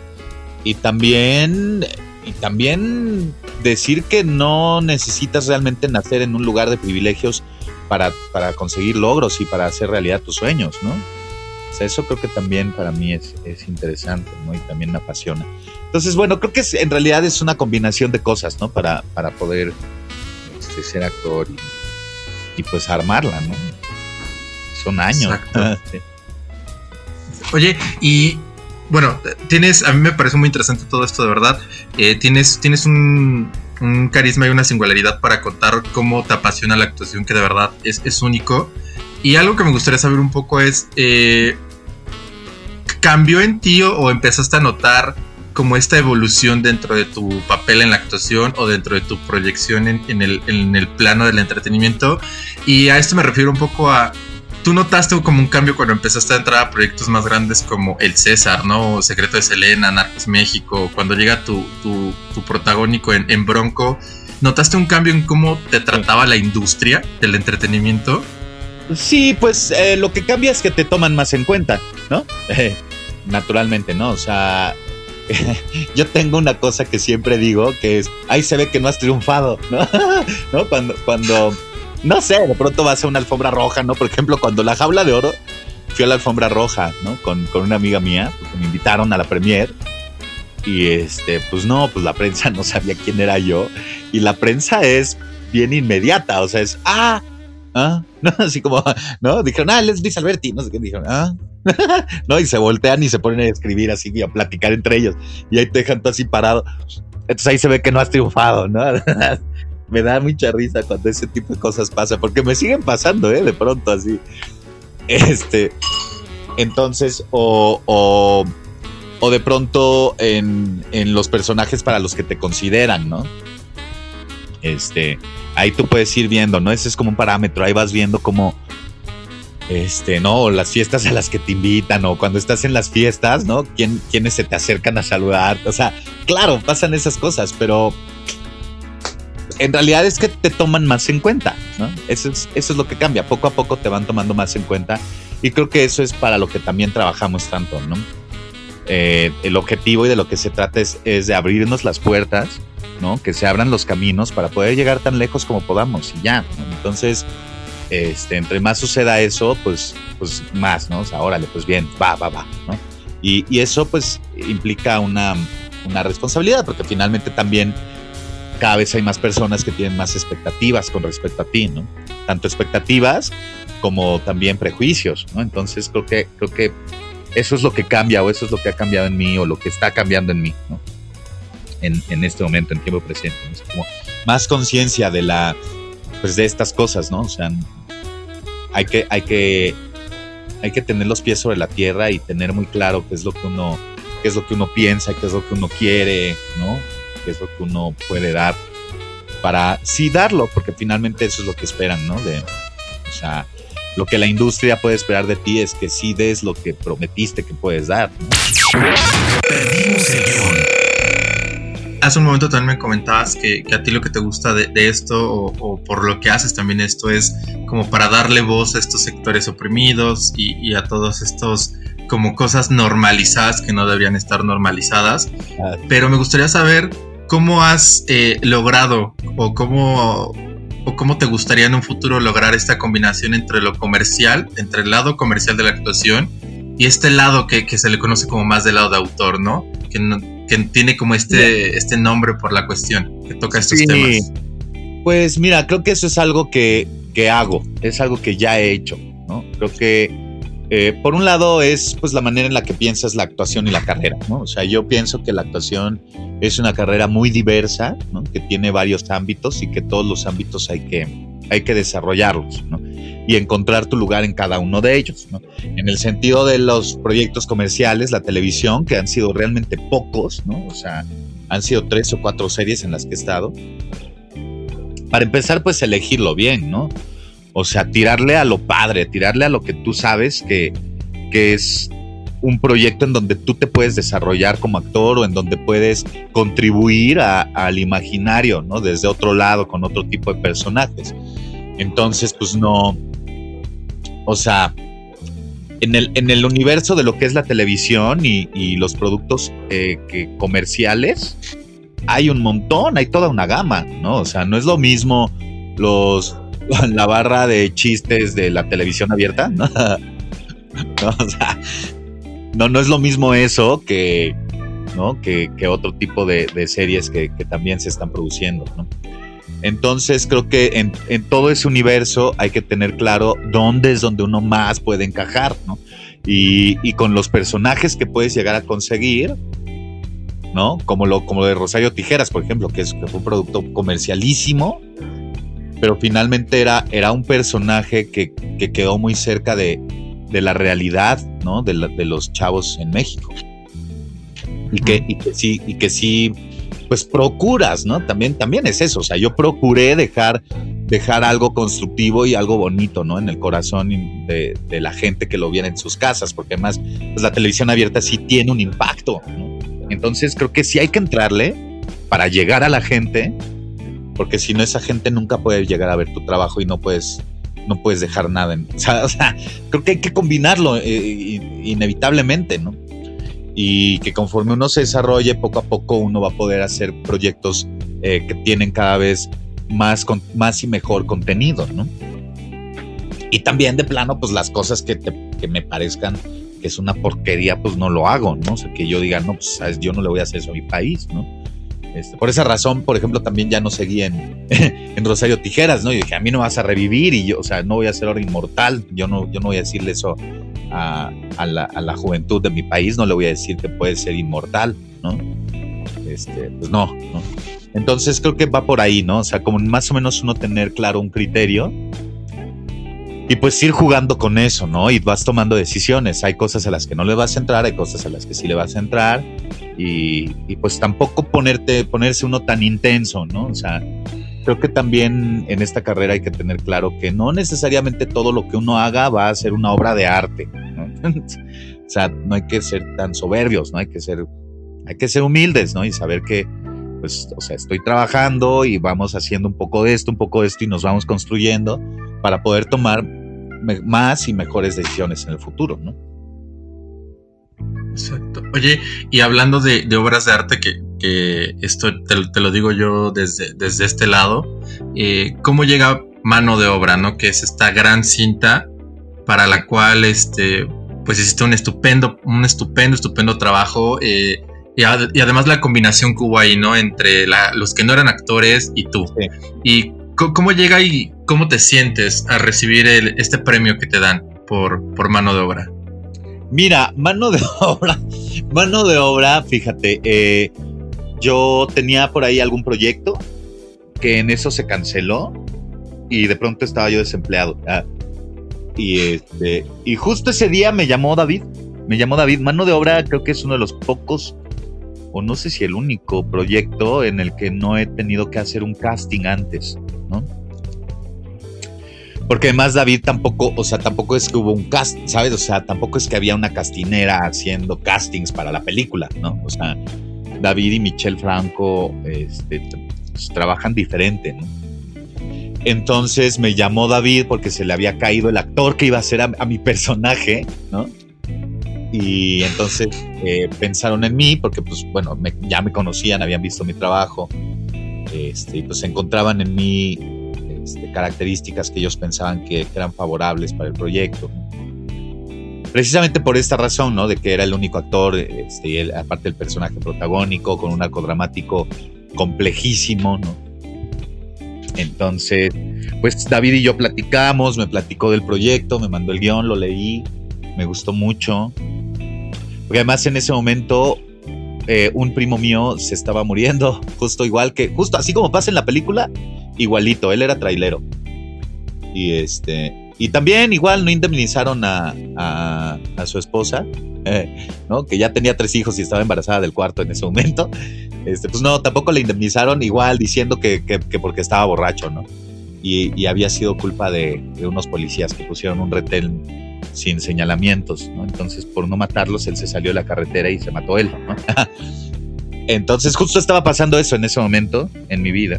S2: Y también, y también decir que no necesitas realmente nacer en un lugar de privilegios para, para conseguir logros y para hacer realidad tus sueños, ¿no? O sea, eso creo que también para mí es, es interesante, ¿no? Y también me apasiona. Entonces, bueno, creo que en realidad es una combinación de cosas, ¿no? Para, para poder este, ser actor y, y, pues armarla, ¿no? Son años.
S1: Oye, y bueno, tienes, a mí me parece muy interesante todo esto, de verdad. Eh, tienes, tienes un, un carisma y una singularidad para contar cómo te apasiona la actuación, que de verdad es, es único. Y algo que me gustaría saber un poco es, eh, ¿cambió en ti o, empezaste a notar como esta evolución dentro de tu papel en la actuación o dentro de tu proyección en, el, en el plano del entretenimiento? Y a esto me refiero un poco a tú notaste como un cambio cuando empezaste a entrar a proyectos más grandes como El César, ¿no? Secreto de Selena, Narcos México, cuando llega tu, tu, protagónico en, Bronco, ¿notaste un cambio en cómo te trataba la industria del entretenimiento?
S2: Sí, pues eh, lo que cambia es que te toman más en cuenta, ¿no? naturalmente, ¿no? O sea, yo tengo una cosa que siempre digo, que es, ahí se ve que no has triunfado, ¿no? ¿No? Cuando, cuando no sé, de pronto vas a una alfombra roja, ¿no? Por ejemplo, cuando la jaula de oro, fui a la alfombra roja, ¿no? Con, una amiga mía, porque me invitaron a la premier. Y este, pues no, pues la prensa no sabía quién era yo. Y la prensa es bien inmediata, o sea, es, ah, ah, ¿no? Así como, ¿no? Dijeron, ah, Luis Alberti, no sé qué, dijeron, ah, ¿no? Y se voltean y se ponen a escribir así y a platicar entre ellos. Y ahí te dejan todo así parado. Entonces ahí se ve que no has triunfado, ¿no? me da mucha risa cuando ese tipo de cosas pasa, porque me siguen pasando, ¿eh? De pronto así. Este, entonces, o, o, de pronto en, en, los personajes para los que te consideran, ¿no? Este, ahí tú puedes ir viendo, ¿no? Ese es como un parámetro, ahí vas viendo como, este, ¿no? las fiestas a las que te invitan, o cuando estás en las fiestas, ¿no? ¿Quién, ¿Quiénes se te acercan a saludar? O sea, claro, pasan esas cosas, pero en realidad es que te toman más en cuenta, ¿no? Eso es, eso es lo que cambia. Poco a poco te van tomando más en cuenta y creo que eso es para lo que también trabajamos tanto, ¿no? Eh, el objetivo y de lo que se trata es, de abrirnos las puertas, ¿no? Que se abran los caminos para poder llegar tan lejos como podamos y ya. Entonces, este, entre más suceda eso, pues, pues más, ¿no? O sea, órale, pues bien, va, va, va, ¿no? Y, eso pues implica una, una responsabilidad, porque finalmente también cada vez hay más personas que tienen más expectativas con respecto a ti, ¿no? Tanto expectativas como también prejuicios, ¿no? Entonces creo que, creo que eso es lo que cambia o eso es lo que ha cambiado en mí o lo que está cambiando en mí, ¿no? En, en este momento, en tiempo presente. Es como más conciencia de la, pues de estas cosas, ¿no? O sea, hay que, hay que, hay que tener los pies sobre la tierra y tener muy claro qué es lo que uno, qué es lo que uno piensa, qué es lo que uno quiere, ¿no? que es lo que uno puede dar para sí darlo, porque finalmente eso es lo que esperan, ¿no? De, o sea, lo que la industria puede esperar de ti es que sí des lo que prometiste que puedes dar.
S1: Hace un momento también me comentabas que, a ti lo que te gusta de, esto o, por lo que haces también esto es como para darle voz a estos sectores oprimidos y, a todos estos como cosas normalizadas que no deberían estar normalizadas. Ah. Pero me gustaría saber ¿cómo has eh, logrado o cómo, o cómo te gustaría en un futuro lograr esta combinación entre lo comercial, entre el lado comercial de la actuación y este lado que, se le conoce como más del lado de autor, ¿no? Que, tiene como este, este nombre por la cuestión, que toca estos temas.
S2: Pues mira, creo que eso es algo que, que hago, es algo que ya he hecho, ¿no? Creo que eh, por un lado es pues la manera en la que piensas la actuación y la carrera, ¿no? O sea, yo pienso que la actuación es una carrera muy diversa, ¿no? Que tiene varios ámbitos y que todos los ámbitos hay que, hay que desarrollarlos, ¿no? Y encontrar tu lugar en cada uno de ellos, ¿no? En el sentido de los proyectos comerciales, la televisión, que han sido realmente pocos, ¿no? O sea, han sido tres o cuatro series en las que he estado. Para empezar, pues elegirlo bien, ¿no? O sea, tirarle a lo padre, tirarle a lo que tú sabes que, que es un proyecto en donde tú te puedes desarrollar como actor o en donde puedes contribuir al imaginario, ¿no? Desde otro lado, con otro tipo de personajes. Entonces, pues no, o sea, en el, en el universo de lo que es la televisión y, los productos eh, comerciales, hay un montón, hay toda una gama, ¿no? O sea, no es lo mismo los la barra de chistes de la televisión abierta, ¿no? no, no, es lo mismo eso que, ¿no? que, otro tipo de, series que, también se están produciendo, ¿no? Entonces creo que en, todo ese universo hay que tener claro dónde es donde uno más puede encajar, ¿no? Y, con los personajes que puedes llegar a conseguir, ¿no? Como lo, como de Rosario Tijeras, por ejemplo, que, es, que fue un producto comercialísimo, pero finalmente era, era un personaje que, quedó muy cerca de, la realidad, ¿no? De, los chavos en México. Y que, sí, y que sí, pues procuras, ¿no? También, también es eso. O sea, yo procuré dejar dejar algo constructivo y algo bonito, ¿no? En el corazón de, la gente que lo viera en sus casas, porque además pues, la televisión abierta sí tiene un impacto. Entonces creo que sí hay que entrarle para llegar a la gente, porque si no esa gente nunca puede llegar a ver tu trabajo y no puedes no puedes dejar nada. En, o, sea, creo que hay que combinarlo eh, inevitablemente, ¿no? Y que conforme uno se desarrolle, poco a poco uno va a poder hacer proyectos eh, que tienen cada vez más, más y mejor contenido, ¿no? Y también de plano, pues las cosas que, que me parezcan que es una porquería, pues no lo hago, ¿no? O sea, que yo diga, no, pues ¿sabes? yo no le voy a hacer eso a mi país, ¿no? Este, por esa razón, por ejemplo, también ya no seguí en, Rosario Tijeras, ¿no? Yo dije, a mí no vas a revivir y yo, o sea, no voy a ser ahora inmortal, yo no, yo no voy a decirle eso a, a, la, a, la, juventud de mi país, no le voy a decir que puede ser inmortal, ¿no? Este, pues no, ¿no? Entonces creo que va por ahí, ¿no? O sea, como más o menos uno tener claro un criterio y pues ir jugando con eso, ¿no? Y vas tomando decisiones. Hay cosas a las que no le vas a entrar, hay cosas a las que sí le vas a entrar. Y, pues tampoco ponerte, ponerse uno tan intenso, ¿no? O sea, creo que también en esta carrera hay que tener claro que no necesariamente todo lo que uno haga va a ser una obra de arte. ¿no? o sea, no hay que ser tan soberbios, ¿no? Hay que ser, hay que ser humildes, ¿no? Y saber que, pues, o sea, estoy trabajando y vamos haciendo un poco de esto, un poco de esto y nos vamos construyendo para poder tomar más y mejores decisiones en el futuro, ¿no?
S1: Exacto. Oye, y hablando de, obras de arte, que, esto te, lo digo yo desde, desde este lado, eh, ¿cómo llega mano de obra, ¿no? Que es esta gran cinta para la cual este, pues hiciste un estupendo, un estupendo, estupendo trabajo. Eh, y, además la combinación que hubo ahí, ¿no? Entre los que no eran actores y tú. Y ¿Cómo llega y cómo te sientes a recibir este premio que te dan por, por mano de obra?
S2: Mira, mano de obra, mano de obra, fíjate, eh, yo tenía por ahí algún proyecto que en eso se canceló y de pronto estaba yo desempleado. Ah, y, este, y justo ese día me llamó David, me llamó David, mano de obra creo que es uno de los pocos o no sé si el único proyecto en el que no he tenido que hacer un casting antes. Porque además David tampoco, o sea, tampoco es que hubo un cast, ¿sabes? O sea, tampoco es que había una castinera haciendo castings para la película, ¿no? O sea, David y Michelle Franco este, pues, trabajan diferente, ¿no? Entonces me llamó David porque se le había caído el actor que iba a ser a, mi personaje, ¿no? Y entonces eh, pensaron en mí porque, pues, bueno, ya me conocían, habían visto mi trabajo este, y pues encontraban en mí este, características que ellos pensaban que, eran favorables para el proyecto. Precisamente por esta razón, ¿no? De que era el único actor, este, aparte del personaje protagónico, con un arco dramático complejísimo, ¿no? Entonces, pues David y yo platicamos, me platicó del proyecto, me mandó el guion, lo leí, me gustó mucho. Porque además en ese momento eh, un primo mío se estaba muriendo, justo igual que, justo así como pasa en la película, igualito, él era trailero. Y este, y también igual no indemnizaron a, a, su esposa, eh, ¿no? Que ya tenía tres hijos y estaba embarazada del cuarto en ese momento. Este, pues no, tampoco le indemnizaron igual diciendo que, que, porque estaba borracho, ¿no? Y, y había sido culpa de, de, unos policías que pusieron un retén sin señalamientos, ¿no? Entonces, por no matarlos, él se salió de la carretera y se mató él, ¿no? Entonces, justo estaba pasando eso en ese momento en mi vida.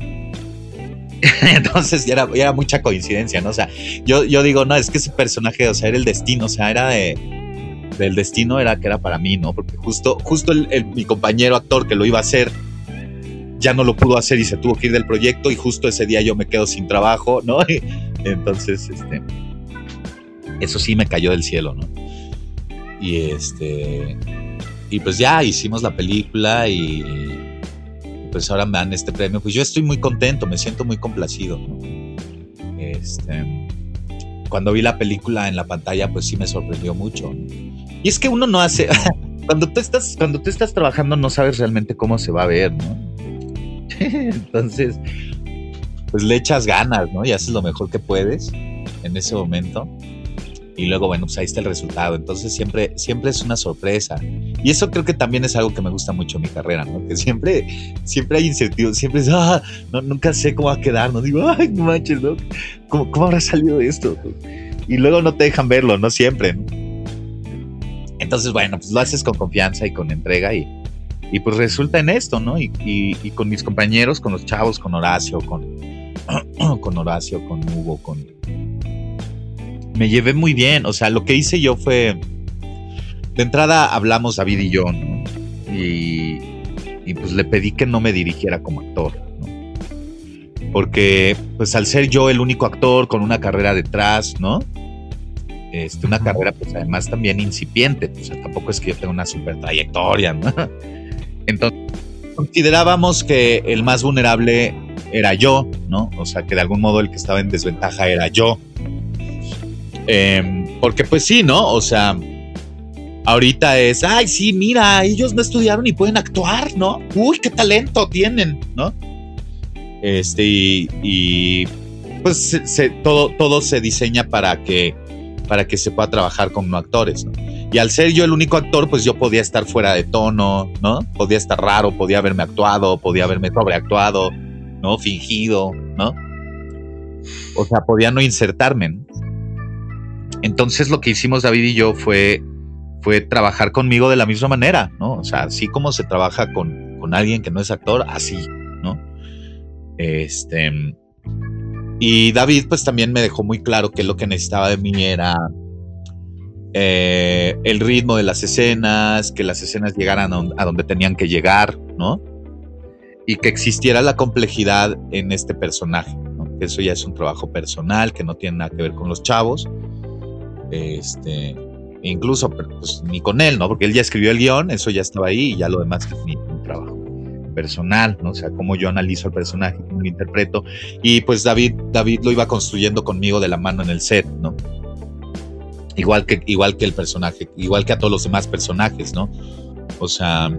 S2: Entonces, ya era, mucha coincidencia, ¿no? O sea, yo, yo digo, no, es que ese personaje, o sea, era el destino, o sea, era de, del destino, era que era para mí, ¿no? Porque justo, justo el, mi compañero actor que lo iba a hacer, ya no lo pudo hacer y se tuvo que ir del proyecto y justo ese día yo me quedo sin trabajo, ¿no? entonces, este, eso sí me cayó del cielo, ¿no? Y este, y pues ya hicimos la película y, pues ahora me dan este premio. Pues yo estoy muy contento, me siento muy complacido, ¿no? Este, cuando vi la película en la pantalla, pues sí me sorprendió mucho. Y es que uno no hace, cuando tú estás, cuando tú estás trabajando no sabes realmente cómo se va a ver, ¿no? Entonces, pues le echas ganas, ¿no? Y haces lo mejor que puedes en ese momento y luego, bueno, pues ahí está el resultado. Entonces siempre, siempre es una sorpresa. Y eso creo que también es algo que me gusta mucho en mi carrera, ¿no? Que siempre, siempre hay incertidumbre, siempre es, ah, no, nunca sé cómo va a quedar, no digo, ay, no manches, ¿no? ¿Cómo, ¿Cómo, habrá salido esto? Y luego no te dejan verlo, no siempre, ¿no? Entonces, bueno, pues lo haces con confianza y con entrega y, y pues resulta en esto, ¿no? Y, y, y, con mis compañeros, con los chavos, con Horacio, con, con Horacio, con Hugo, con... Me llevé muy bien, o sea, lo que hice yo fue... De entrada hablamos David y yo, ¿no? Y, y pues le pedí que no me dirigiera como actor, ¿no? Porque pues al ser yo el único actor con una carrera detrás, ¿no? Este, una carrera pues además también incipiente, o sea, tampoco es que yo tenga una super trayectoria, ¿no? Entonces, considerábamos que el más vulnerable era yo, ¿no? O sea, que de algún modo el que estaba en desventaja era yo. Eh, porque pues sí, ¿no? O sea, ahorita es, ay, sí, mira, ellos no estudiaron y pueden actuar, ¿no? Uy, qué talento tienen, ¿no? Este, y, pues todo, todo se diseña para que para que se pueda trabajar con actores, ¿no? Y al ser yo el único actor, pues yo podía estar fuera de tono, ¿no? Podía estar raro, podía haberme actuado, podía haberme sobreactuado, ¿no? Fingido, ¿no? O sea, podía no insertarme. ¿no? Entonces lo que hicimos David y yo fue, trabajar conmigo de la misma manera, ¿no? O sea, así como se trabaja con, alguien que no es actor, así, ¿no? Este, y David pues también me dejó muy claro que lo que necesitaba de mí era eh, el ritmo de las escenas, que las escenas llegaran a, donde tenían que llegar, ¿no? Y que existiera la complejidad en este personaje, ¿no? Eso ya es un trabajo personal, que no tiene nada que ver con los chavos. Este, incluso pues, ni con él, ¿no? Porque él ya escribió el guion, eso ya estaba ahí y ya lo demás es mi, trabajo personal, ¿no? O sea, cómo yo analizo el personaje, cómo lo interpreto. Y pues David, David lo iba construyendo conmigo de la mano en el set, ¿no? Igual que, igual que el personaje, igual que a todos los demás personajes, ¿no? O sea,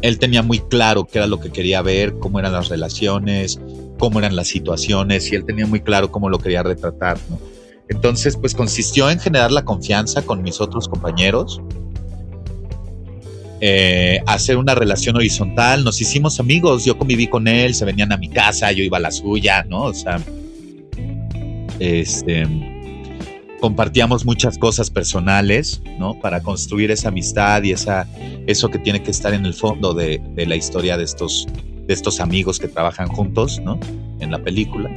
S2: él tenía muy claro qué era lo que quería ver, cómo eran las relaciones, cómo eran las situaciones, y él tenía muy claro cómo lo quería retratar, ¿no? Entonces, pues consistió en generar la confianza con mis otros compañeros, eh, hacer una relación horizontal. Nos hicimos amigos, yo conviví con él, se venían a mi casa, yo iba a la suya, ¿no? O sea, este, compartíamos muchas cosas personales, ¿no? Para construir esa amistad y esa, eso que tiene que estar en el fondo de, de la historia de estos, de estos amigos que trabajan juntos, ¿no? En la película.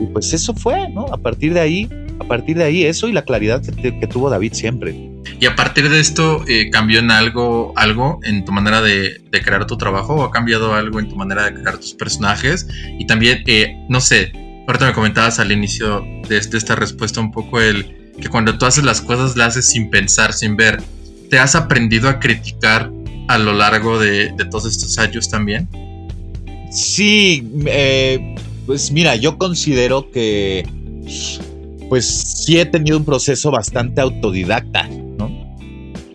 S2: Y pues eso fue, ¿no? A partir de ahí, a partir de ahí, eso y la claridad que, que tuvo David siempre.
S1: Y a partir de esto, eh, ¿cambió en algo, algo en tu manera de, de, crear tu trabajo o ha cambiado algo en tu manera de crear tus personajes? Y también, eh, no sé, ahorita me comentabas al inicio de, de, esta respuesta un poco el que cuando tú haces las cosas las haces sin pensar, sin ver. ¿Te has aprendido a criticar a lo largo de, de todos estos años también?
S2: Sí, eh, pues mira, yo considero que pues sí he tenido un proceso bastante autodidacta, ¿no?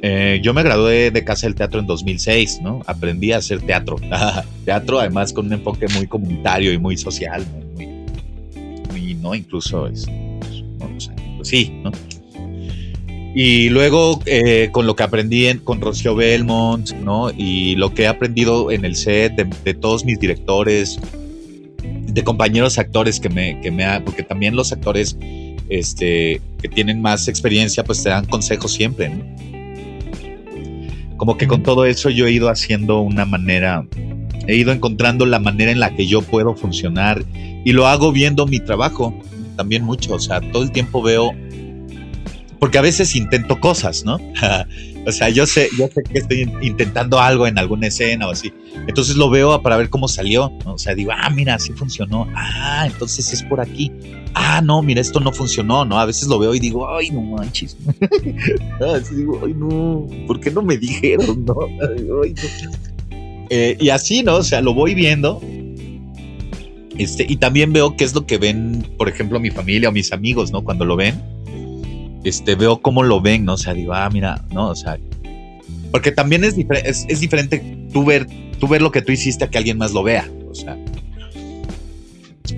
S2: Eh, yo me gradué de Casa del Teatro en 2006, ¿no? Aprendí a hacer teatro. teatro además con un enfoque muy comunitario y muy social, ¿no? Muy, muy, ¿no? Incluso es, ¿no? O sea, pues sí, ¿no? Y luego eh, con lo que aprendí en, con Rocío Belmont, ¿no? Y lo que he aprendido en el set de todos mis directores, de compañeros actores que me, que me ha, porque también los actores este, que tienen más experiencia, pues te dan consejos siempre, ¿no? Como que con todo eso yo he ido haciendo una manera, he ido encontrando la manera en la que yo puedo funcionar y lo hago viendo mi trabajo también mucho, o sea, todo el tiempo veo, porque a veces intento cosas, ¿no? o sea, yo sé, yo sé que estoy intentando algo en alguna escena o así, entonces lo veo para ver cómo salió, ¿no? o sea, digo, ah, mira, así funcionó, ah, entonces es por aquí, ah, no, mira, esto no funcionó, ¿no? A veces lo veo y digo, ay, no manches. así digo, ay, no, ¿por qué no me dijeron, no. Eh, y así, ¿no? O sea, lo voy viendo. Este, y también veo qué es lo que ven, por ejemplo, mi familia o mis amigos, ¿no? Cuando lo ven. Este, veo cómo lo ven, ¿no? O sea, digo, ah, mira, ¿no? O sea, porque también es, es, es diferente tú ver, tú ver lo que tú hiciste a que alguien más lo vea. O sea,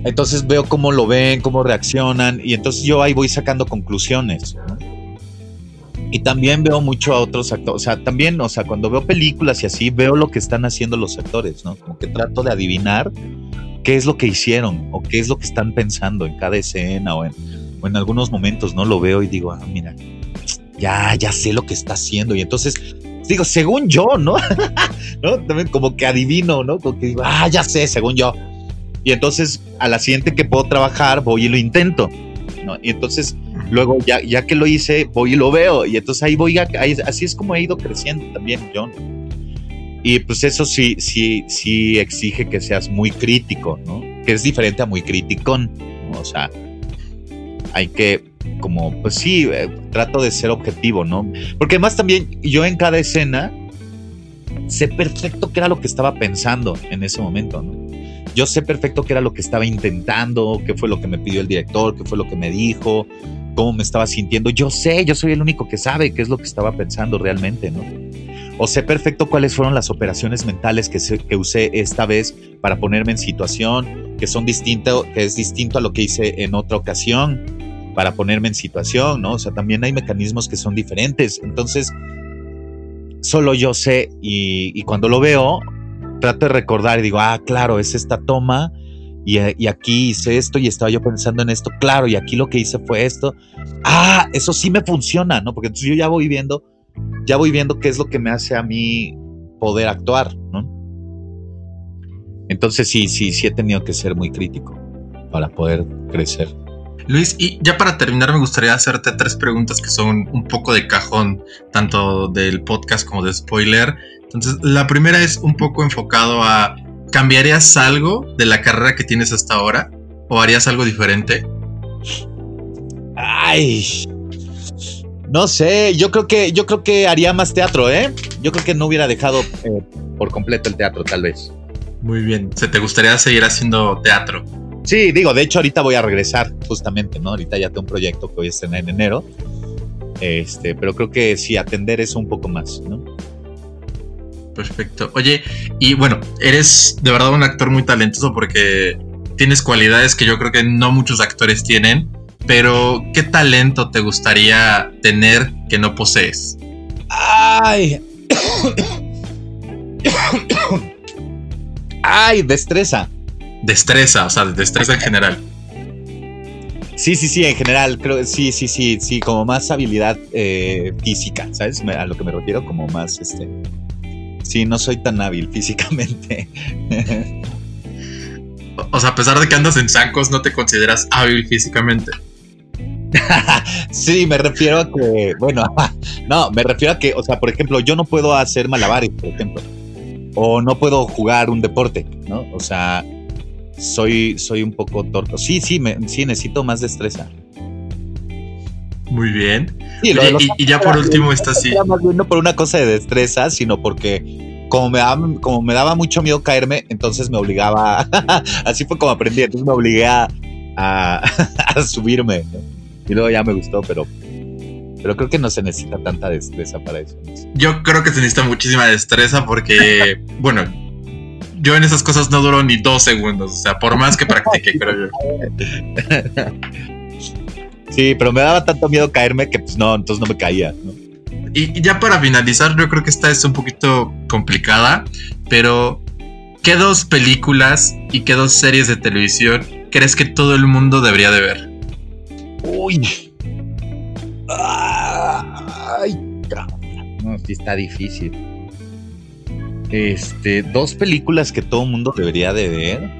S2: entonces veo cómo lo ven, cómo reaccionan y entonces yo ahí voy sacando conclusiones. ¿no? Y también veo mucho a otros actores, o sea, también, o sea, cuando veo películas y así, veo lo que están haciendo los actores, ¿no? Como que trato de adivinar qué es lo que hicieron o qué es lo que están pensando en cada escena o en, o en algunos momentos, ¿no? Lo veo y digo, ah, mira, ya, ya sé lo que está haciendo. Y entonces, digo, según yo, ¿no? ¿No? También como que adivino, ¿no? Como que digo, ah, ya sé, según yo. Y entonces, a la siguiente que puedo trabajar, voy y lo intento. ¿no? Y entonces, luego, ya, ya que lo hice, voy y lo veo. Y entonces ahí voy, a, ahí, así es como he ido creciendo también yo. Y pues eso sí, sí, sí exige que seas muy crítico, ¿no? Que es diferente a muy criticón. ¿no? O sea, hay que como, pues sí, eh, trato de ser objetivo, ¿no? Porque además también yo en cada escena sé perfecto qué era lo que estaba pensando en ese momento, ¿no? Yo sé perfecto qué era lo que estaba intentando, qué fue lo que me pidió el director, qué fue lo que me dijo, cómo me estaba sintiendo. Yo sé, yo soy el único que sabe qué es lo que estaba pensando realmente, ¿no? O sé perfecto cuáles fueron las operaciones mentales que, se, que usé esta vez para ponerme en situación, que son distinto, que es distinto a lo que hice en otra ocasión para ponerme en situación, ¿no? O sea, también hay mecanismos que son diferentes. Entonces, solo yo sé y, cuando lo veo, trato de recordar y digo, ah, claro, es esta toma y, aquí hice esto y estaba yo pensando en esto, claro, y aquí lo que hice fue esto. Ah, eso sí me funciona, ¿no? Porque entonces yo ya voy viendo, ya voy viendo qué es lo que me hace a mí poder actuar, ¿no? Entonces sí, sí, sí he tenido que ser muy crítico para poder crecer.
S1: Luis, y ya para terminar me gustaría hacerte tres preguntas que son un poco de cajón, tanto del podcast como de spoiler. Entonces, la primera es un poco enfocado a, ¿cambiarías algo de la carrera que tienes hasta ahora? ¿O harías algo diferente?
S2: Ay, no sé, yo creo que, yo creo que haría más teatro, ¿eh? Yo creo que no hubiera dejado eh, por completo el teatro, tal vez.
S1: Muy bien, ¿se te gustaría seguir haciendo teatro?
S2: Sí, digo, de hecho ahorita voy a regresar justamente, ¿no? Ahorita ya tengo un proyecto que voy a estrenar en enero. Este, pero creo que sí, atender eso un poco más, ¿no?
S1: Perfecto. Oye, y bueno, eres de verdad un actor muy talentoso porque tienes cualidades que yo creo que no muchos actores tienen, pero ¿qué talento te gustaría tener que no posees?
S2: Ay. Ay, destreza.
S1: Destreza, o sea, destreza en general.
S2: Sí, sí, sí, en general, creo, sí, sí, sí, sí, como más habilidad eh, física, ¿sabes? A lo que me refiero, como más, este... Sí, no soy tan hábil físicamente.
S1: o sea, a pesar de que andas en zancos, ¿no te consideras hábil físicamente?
S2: sí, me refiero a que, bueno, no, me refiero a que, o sea, por ejemplo, yo no puedo hacer malabares, por ejemplo, o no puedo jugar un deporte, ¿no? O sea, soy, soy un poco torto. Sí, sí, me, sí, necesito más destreza.
S1: Muy bien. Sí, Oye, y, y, ya por último está así.
S2: No por una cosa de destreza, sino porque como me, daba, como me daba mucho miedo caerme, entonces me obligaba, así fue como aprendí, entonces me obligué a, a, a subirme. ¿no? Y luego ya me gustó, pero, pero creo que no se necesita tanta destreza para eso.
S1: Yo creo que se necesita muchísima destreza porque, bueno, yo en esas cosas no duro ni dos segundos, o sea, por más que practique, creo yo.
S2: Sí, pero me daba tanto miedo caerme que pues no, entonces no me caía, ¿no?
S1: Y, ya para finalizar, yo creo que esta es un poquito complicada, pero ¿qué dos películas y qué dos series de televisión crees que todo el mundo debería de ver?
S2: Uy. Ay, no, sí está difícil. Este, dos películas que todo mundo debería de ver.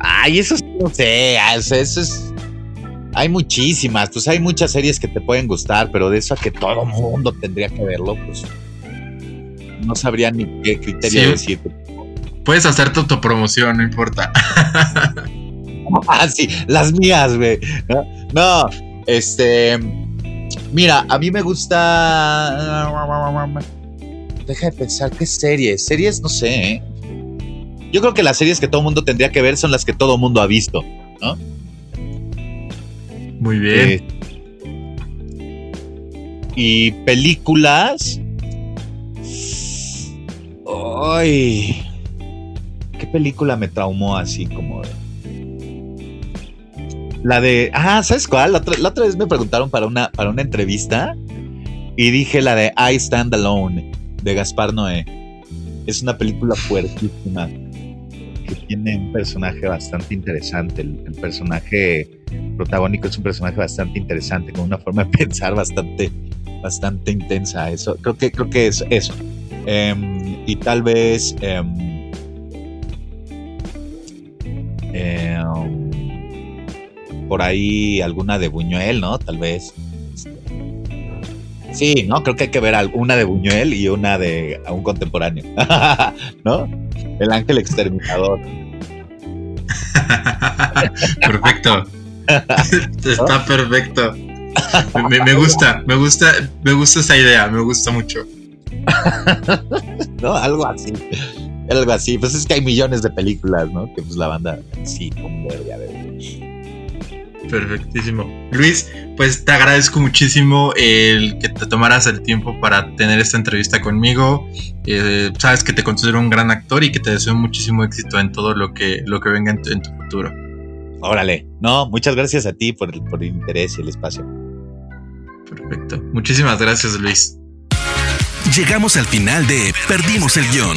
S2: Ay, eso no sé, eso, eso es hay muchísimas, pues hay muchas series que te pueden gustar, pero de eso a que todo mundo tendría que verlo, pues no sabría ni qué criterio sí. decir.
S1: Puedes hacer tu autopromoción, no importa.
S2: ah, sí, las mías, güey. No, no, este. Mira, a mí me gusta. Deja de pensar, ¿qué series? Series, no sé, ¿eh? Yo creo que las series que todo mundo tendría que ver son las que todo mundo ha visto, ¿no?
S1: Muy bien.
S2: Eh, y películas. Ay. ¿Qué película me traumó así como de... La de. Ah, ¿sabes cuál? La otra, la otra, vez me preguntaron para una, para una entrevista. y dije la de I Stand Alone de Gaspar Noé. Es una película fuertísima que tiene un personaje bastante interesante. El, personaje protagónico es un personaje bastante interesante, con una forma de pensar bastante, bastante intensa. Eso, creo que, creo que es eso. Em, y tal vez em, em, por ahí alguna de Buñuel, ¿no? Tal vez. Sí, ¿no? Creo que hay que ver una de Buñuel y una de un contemporáneo, ¿no? El ángel exterminador.
S1: perfecto. Está perfecto. Me, gusta, me gusta, me gusta esa idea, me gusta mucho.
S2: no, algo así. Algo así. Pues es que hay millones de películas, ¿no? Que pues la banda sí, como debería ver.
S1: Perfectísimo. Luis, pues te agradezco muchísimo el que te tomaras el tiempo para tener esta entrevista conmigo. Eh, sabes que te considero un gran actor y que te deseo muchísimo éxito en todo lo que, lo que venga en tu, futuro.
S2: Órale, no, muchas gracias a ti por el, por el interés y el espacio.
S1: Perfecto. Muchísimas gracias, Luis.
S4: Llegamos al final de Perdimos el guion.